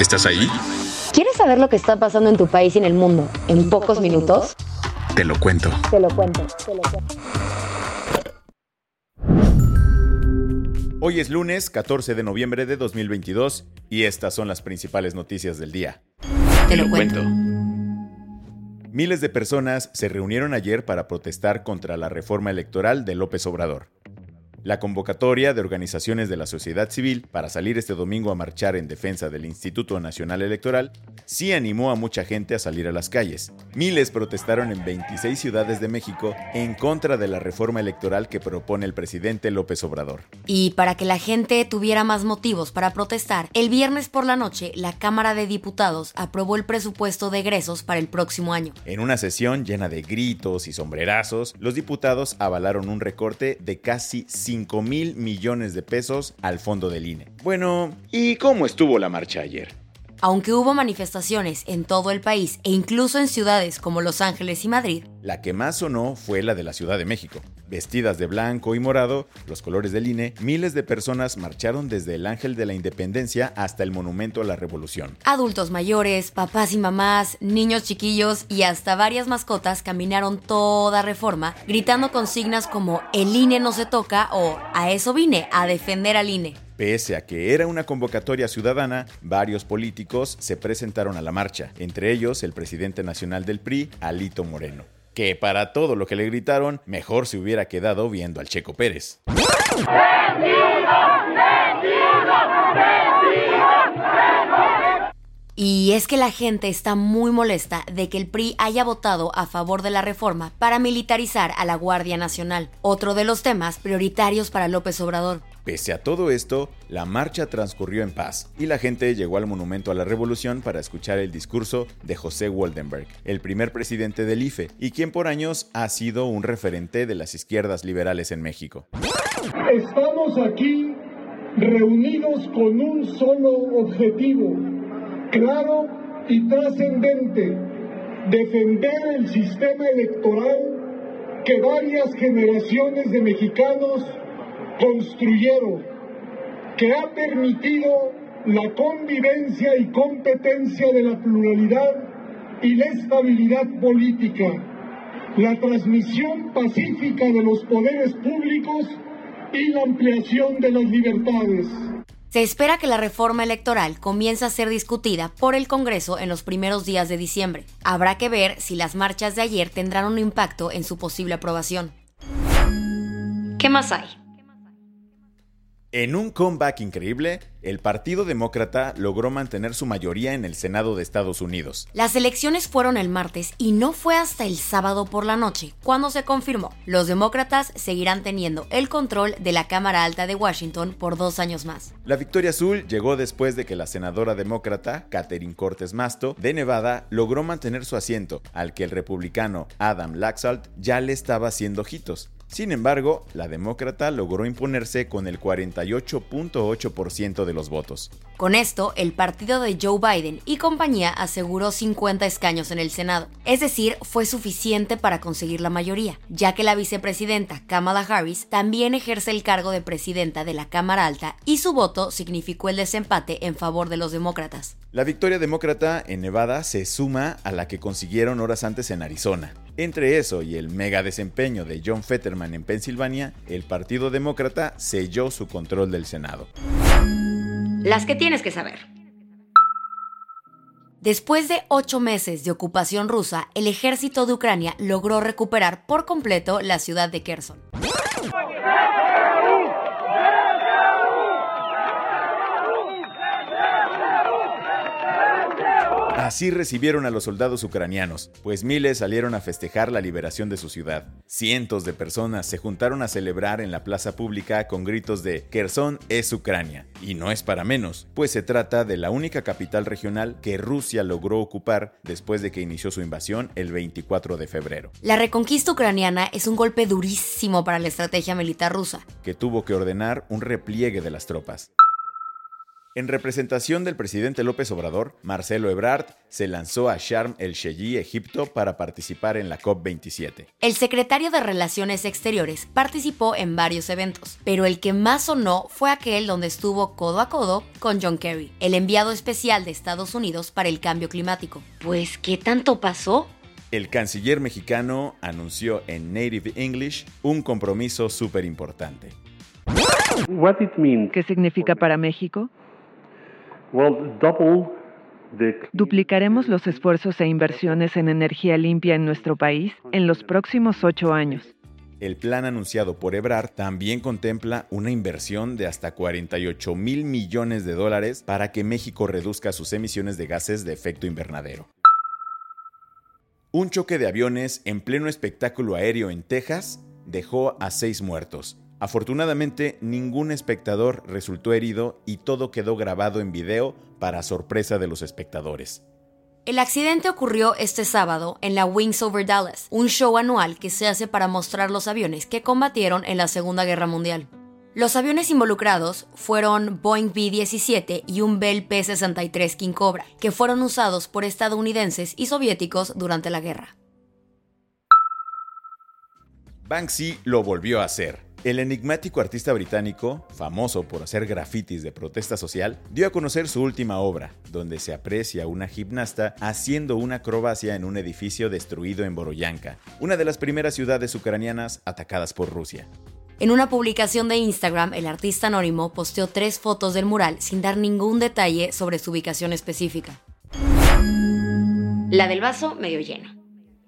¿Estás ahí? ¿Quieres saber lo que está pasando en tu país y en el mundo en, pocos, minutos? Te lo cuento. Te lo cuento, te lo cuento. Hoy es lunes 14 de noviembre de 2022 y estas son las principales noticias del día. Te lo cuento. Miles de personas se reunieron ayer para protestar contra la reforma electoral de López Obrador. La convocatoria de organizaciones de la sociedad civil para salir este domingo a marchar en defensa del Instituto Nacional Electoral sí animó a mucha gente a salir a las calles. Miles protestaron en 26 ciudades de México en contra de la reforma electoral que propone el presidente López Obrador. Y para que la gente tuviera más motivos para protestar, el viernes por la noche la Cámara de Diputados aprobó el presupuesto de egresos para el próximo año. En una sesión llena de gritos y sombrerazos, los diputados avalaron un recorte de casi 5 mil millones de pesos al fondo del INE. Bueno, ¿y cómo estuvo la marcha ayer? Aunque hubo manifestaciones en todo el país e incluso en ciudades como Los Ángeles y Madrid, La que más sonó fue la de la Ciudad de México. Vestidas de blanco y morado, los colores del INE, miles de personas marcharon desde el Ángel de la Independencia hasta el Monumento a la Revolución. adultos mayores, papás y mamás, niños chiquillos y hasta varias mascotas caminaron toda reforma gritando consignas como el INE no se toca o a eso vine, a defender al INE. Pese a que era una convocatoria ciudadana, varios políticos se presentaron a la marcha, entre ellos el presidente nacional del PRI, Alito Moreno. Que para todo lo que le gritaron, mejor se hubiera quedado viendo al Checo Pérez. Y es que la gente está muy molesta de que el PRI haya votado a favor de la reforma para militarizar a la Guardia Nacional, otro de los temas prioritarios para López Obrador. Pese a todo esto, la marcha transcurrió en paz y la gente llegó al Monumento a la Revolución para escuchar el discurso de José Waldenberg, el primer presidente del IFE y quien por años ha sido un referente de las izquierdas liberales en México. Estamos aquí reunidos con un solo objetivo, claro y trascendente, defender el sistema electoral que varias generaciones de mexicanos construyeron, que ha permitido la convivencia y competencia de la pluralidad y la estabilidad política, la transmisión pacífica de los poderes públicos y la ampliación de las libertades. Se espera que la reforma electoral comience a ser discutida por el Congreso en los primeros días de diciembre. Habrá que ver si las marchas de ayer tendrán un impacto en su posible aprobación. ¿Qué más hay? En un comeback increíble, el Partido Demócrata logró mantener su mayoría en el Senado de Estados Unidos. Las elecciones fueron el martes y no fue hasta el sábado por la noche cuando se confirmó. Los demócratas seguirán teniendo el control de la Cámara Alta de Washington por dos años más. La victoria azul llegó después de que la senadora demócrata Catherine Cortes Masto de Nevada logró mantener su asiento, al que el republicano Adam Laxalt ya le estaba haciendo ojitos. Sin embargo, la demócrata logró imponerse con el 48.8% de los votos. Con esto, el partido de Joe Biden y compañía aseguró 50 escaños en el Senado. Es decir, fue suficiente para conseguir la mayoría, ya que la vicepresidenta Kamala Harris también ejerce el cargo de presidenta de la Cámara Alta y su voto significó el desempate en favor de los demócratas. La victoria demócrata en Nevada se suma a la que consiguieron horas antes en Arizona. Entre eso y el mega desempeño de John Fetterman en Pensilvania, el Partido Demócrata selló su control del Senado. Las que tienes que saber. Después de ocho meses de ocupación rusa, el ejército de Ucrania logró recuperar por completo la ciudad de Kherson. Así recibieron a los soldados ucranianos, pues miles salieron a festejar la liberación de su ciudad. Cientos de personas se juntaron a celebrar en la plaza pública con gritos de Kherson es Ucrania. Y no es para menos, pues se trata de la única capital regional que Rusia logró ocupar después de que inició su invasión el 24 de febrero. La reconquista ucraniana es un golpe durísimo para la estrategia militar rusa, que tuvo que ordenar un repliegue de las tropas. En representación del presidente López Obrador, Marcelo Ebrard se lanzó a Sharm el-Sheikh, Egipto, para participar en la COP27. El secretario de Relaciones Exteriores participó en varios eventos, pero el que más sonó fue aquel donde estuvo codo a codo con John Kerry, el enviado especial de Estados Unidos para el cambio climático. Pues, ¿qué tanto pasó? El canciller mexicano anunció en Native English un compromiso súper importante. ¿Qué significa para México? Duplicaremos los esfuerzos e inversiones en energía limpia en nuestro país en los próximos ocho años. El plan anunciado por Ebrard también contempla una inversión de hasta 48 mil millones de dólares para que México reduzca sus emisiones de gases de efecto invernadero. Un choque de aviones en pleno espectáculo aéreo en Texas dejó a seis muertos Afortunadamente, ningún espectador resultó herido y todo quedó grabado en video para sorpresa de los espectadores. El accidente ocurrió este sábado en la Wings Over Dallas, un show anual que se hace para mostrar los aviones que combatieron en la Segunda Guerra Mundial. Los aviones involucrados fueron Boeing B-17 y un Bell P-63 King Cobra, que fueron usados por estadounidenses y soviéticos durante la guerra. Banksy lo volvió a hacer. El enigmático artista británico, famoso por hacer grafitis de protesta social, dio a conocer su última obra, donde se aprecia una gimnasta haciendo una acrobacia en un edificio destruido en Boroyanka, una de las primeras ciudades ucranianas atacadas por Rusia. En una publicación de Instagram, el artista anónimo posteó tres fotos del mural sin dar ningún detalle sobre su ubicación específica. La del vaso medio lleno.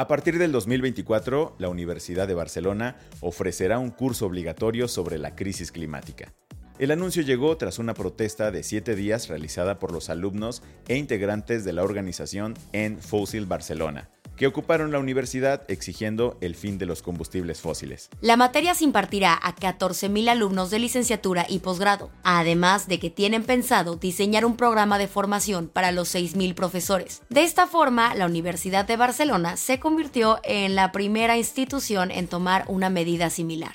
A partir del 2024, la Universidad de Barcelona ofrecerá un curso obligatorio sobre la crisis climática. El anuncio llegó tras una protesta de siete días realizada por los alumnos e integrantes de la organización En Fossil Barcelona, que ocuparon la universidad exigiendo el fin de los combustibles fósiles. La materia se impartirá a 14.000 alumnos de licenciatura y posgrado, además de que tienen pensado diseñar un programa de formación para los 6.000 profesores. De esta forma, la Universidad de Barcelona se convirtió en la primera institución en tomar una medida similar.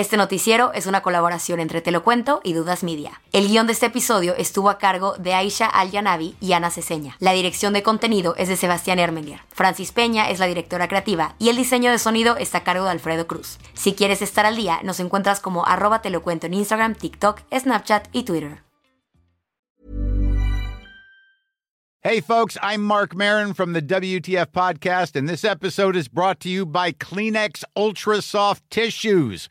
Este noticiero es una colaboración entre Te lo Cuento y Dudas Media. El guion de este episodio estuvo a cargo de Aisha Al-Yanabi y Ana Ceseña. La dirección de contenido es de Sebastián Ermenger. Francis Peña es la directora creativa y el diseño de sonido está a cargo de Alfredo Cruz. Si quieres estar al día, nos encuentras como arroba Te en Instagram, TikTok, Snapchat y Twitter. Hey folks, I'm Mark Marin from the WTF podcast and this episode is brought to you by Kleenex Ultra Soft Tissues